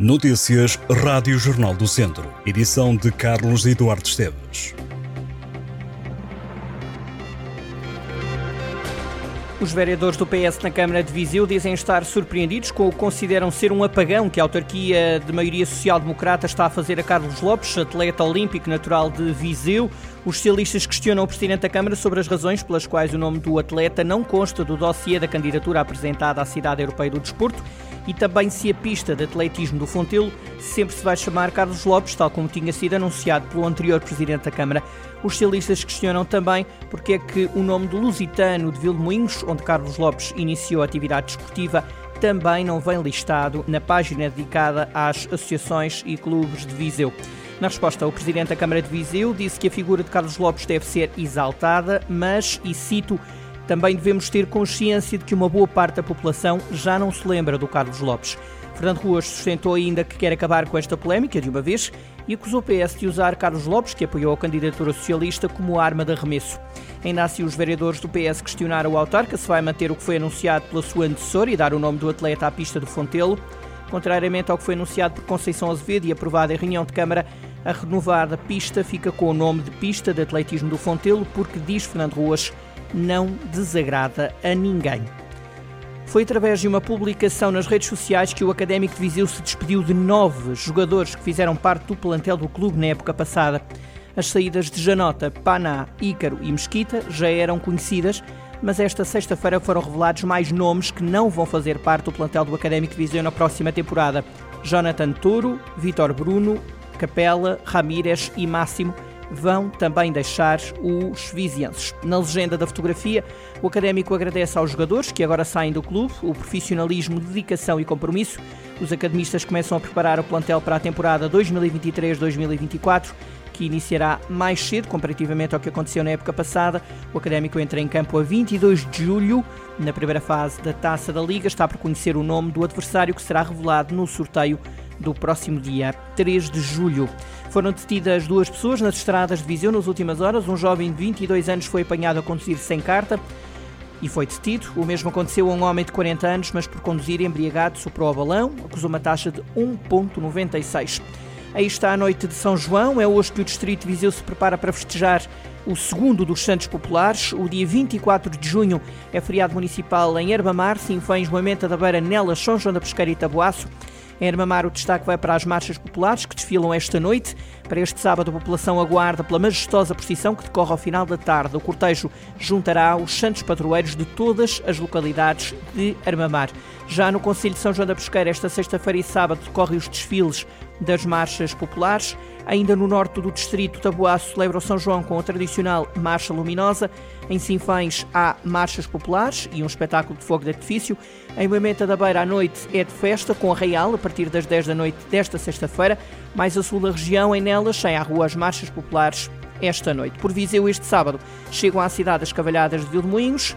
Notícias Rádio Jornal do Centro. Edição de Carlos Eduardo Esteves. Os vereadores do PS na Câmara de Viseu dizem estar surpreendidos com o que consideram ser um apagão que a autarquia de maioria social-democrata está a fazer a Carlos Lopes, atleta olímpico natural de Viseu. Os socialistas questionam o Presidente da Câmara sobre as razões pelas quais o nome do atleta não consta do dossiê da candidatura apresentada à Cidade Europeia do Desporto e também se a pista de atletismo do Fontelo sempre se vai chamar Carlos Lopes, tal como tinha sido anunciado pelo anterior Presidente da Câmara. Os socialistas questionam também porque é que o nome do Lusitano de Vilmoinhos, onde Carlos Lopes iniciou a atividade desportiva, também não vem listado na página dedicada às associações e clubes de Viseu. Na resposta, o Presidente da Câmara de Viseu disse que a figura de Carlos Lopes deve ser exaltada, mas, e cito, também devemos ter consciência de que uma boa parte da população já não se lembra do Carlos Lopes. Fernando Ruas sustentou ainda que quer acabar com esta polémica de uma vez e acusou o PS de usar Carlos Lopes, que apoiou a candidatura socialista, como arma de arremesso. Ainda assim, os vereadores do PS questionaram o autarca se vai manter o que foi anunciado pela sua antecessora e dar o nome do atleta à pista do Fontelo. Contrariamente ao que foi anunciado por Conceição Azevedo e aprovado em reunião de Câmara, a renovada pista fica com o nome de Pista de Atletismo do Fontelo, porque, diz Fernando Ruas, não desagrada a ninguém. Foi através de uma publicação nas redes sociais que o Académico de Viseu se despediu de nove jogadores que fizeram parte do plantel do clube na época passada. As saídas de Janota, Paná, Ícaro e Mesquita já eram conhecidas, mas esta sexta-feira foram revelados mais nomes que não vão fazer parte do plantel do Académico de Viseu na próxima temporada. Jonathan Toro, Vitor Bruno, Capela, Ramírez e Máximo vão também deixar os vizienses. Na legenda da fotografia, o académico agradece aos jogadores que agora saem do clube o profissionalismo, dedicação e compromisso. Os academistas começam a preparar o plantel para a temporada 2023-2024 que iniciará mais cedo comparativamente ao que aconteceu na época passada. O Académico entra em campo a 22 de julho, na primeira fase da Taça da Liga. Está por conhecer o nome do adversário que será revelado no sorteio do próximo dia 3 de julho. Foram detidas duas pessoas nas estradas de Viseu nas últimas horas. Um jovem de 22 anos foi apanhado a conduzir sem carta e foi detido. O mesmo aconteceu a um homem de 40 anos, mas por conduzir embriagado superou o balão, acusou uma taxa de 1,96. Aí está a noite de São João, é hoje que o Distrito de Viseu se prepara para festejar o segundo dos Santos Populares. O dia 24 de junho é feriado municipal em Herbamar, Sinfães, Moimenta da Beira, Nelas, São João da Pesqueira e Taboaço. Em Armamar, o destaque vai para as marchas populares que desfilam esta noite. Para este sábado, a população aguarda pela majestosa procissão que decorre ao final da tarde. O cortejo juntará os santos padroeiros de todas as localidades de Armamar. Já no Conselho de São João da Pesqueira, esta sexta-feira e sábado, decorrem os desfiles das marchas populares. Ainda no norte do distrito, Taboá celebra o São João com a tradicional Marcha Luminosa. Em Sinfães há marchas populares e um espetáculo de fogo de artifício. Em Moimenta da Beira, à noite é de festa com a Real, a partir das 10 da noite desta sexta-feira. Mais a sul da região, em Nelas, sem à rua as marchas populares esta noite. Por Viseu, este sábado, chegam à cidade as cavalhadas de Vilmoinhos.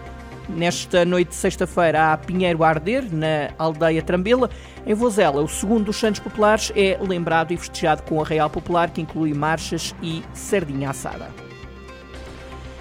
Nesta noite de sexta-feira há Pinheiro a arder, na aldeia Trambela. Em Vozela, o segundo dos Santos Populares é lembrado e festejado com a Real Popular, que inclui marchas e sardinha assada.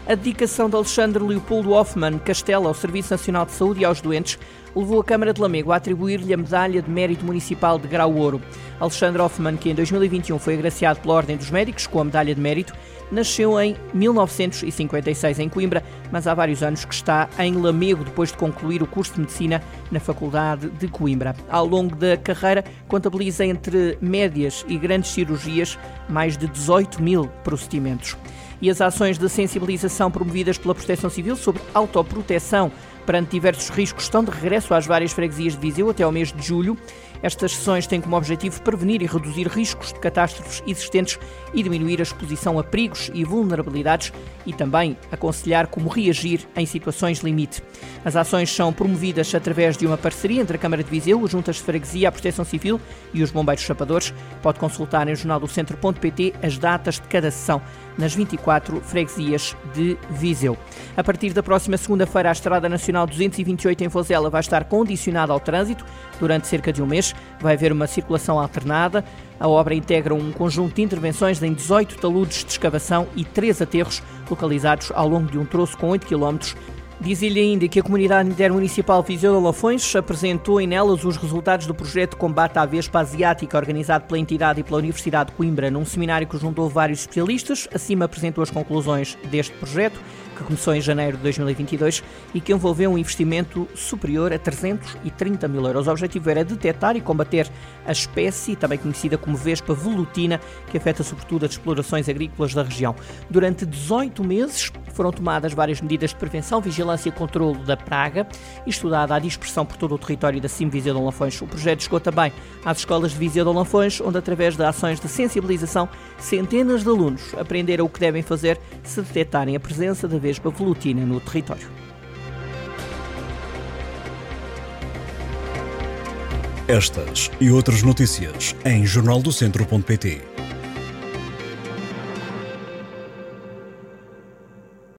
A dedicação de Alexandre Leopoldo Hoffmann Castela ao Serviço Nacional de Saúde e aos doentes levou a Câmara de Lamego a atribuir-lhe a Medalha de Mérito Municipal de Grau Ouro. Alexandre Hoffmann, que em 2021 foi agraciado pela Ordem dos Médicos com a Medalha de Mérito, nasceu em 1956 em Coimbra, mas há vários anos que está em Lamego depois de concluir o curso de Medicina na Faculdade de Coimbra. Ao longo da carreira, contabiliza entre médias e grandes cirurgias mais de 18 mil procedimentos. E as ações de sensibilização promovidas pela Proteção Civil sobre autoproteção perante diversos riscos estão de regresso às várias freguesias de Viseu até ao mês de julho. Estas sessões têm como objetivo prevenir e reduzir riscos de catástrofes existentes e diminuir a exposição a perigos e vulnerabilidades e também aconselhar como reagir em situações limite. As ações são promovidas através de uma parceria entre a Câmara de Viseu, as Juntas de Freguesia, a Proteção Civil e os Bombeiros Chapadores. Pode consultar em jornaldocentro.pt as datas de cada sessão nas 24 freguesias de Viseu. A partir da próxima segunda-feira, a Estrada Nacional 228 em Vozela vai estar condicionada ao trânsito durante cerca de um mês. Vai haver uma circulação alternada. A obra integra um conjunto de intervenções em 18 taludes de escavação e 3 aterros localizados ao longo de um troço com 8 km Diz-lhe ainda que a comunidade intermunicipal Viseu de Lafões apresentou em nelas os resultados do projeto combate à Vespa Asiática, organizado pela entidade e pela Universidade de Coimbra, num seminário que juntou vários especialistas. Acima apresentou as conclusões deste projeto que começou em janeiro de 2022 e que envolveu um investimento superior a 330 mil euros. O objetivo era detectar e combater a espécie, também conhecida como Vespa velutina, que afeta sobretudo as explorações agrícolas da região. Durante 18 meses foram tomadas várias medidas de prevenção, vigilância e controle da praga e estudada a dispersão por todo o território da CIM Viseu de Lanfões. O projeto chegou também às escolas de Viseu de Lanfões, onde através de ações de sensibilização, centenas de alunos aprenderam o que devem fazer se detectarem a presença da Vespa velutina no território. Estas e outras notícias em jornaldocentro.pt.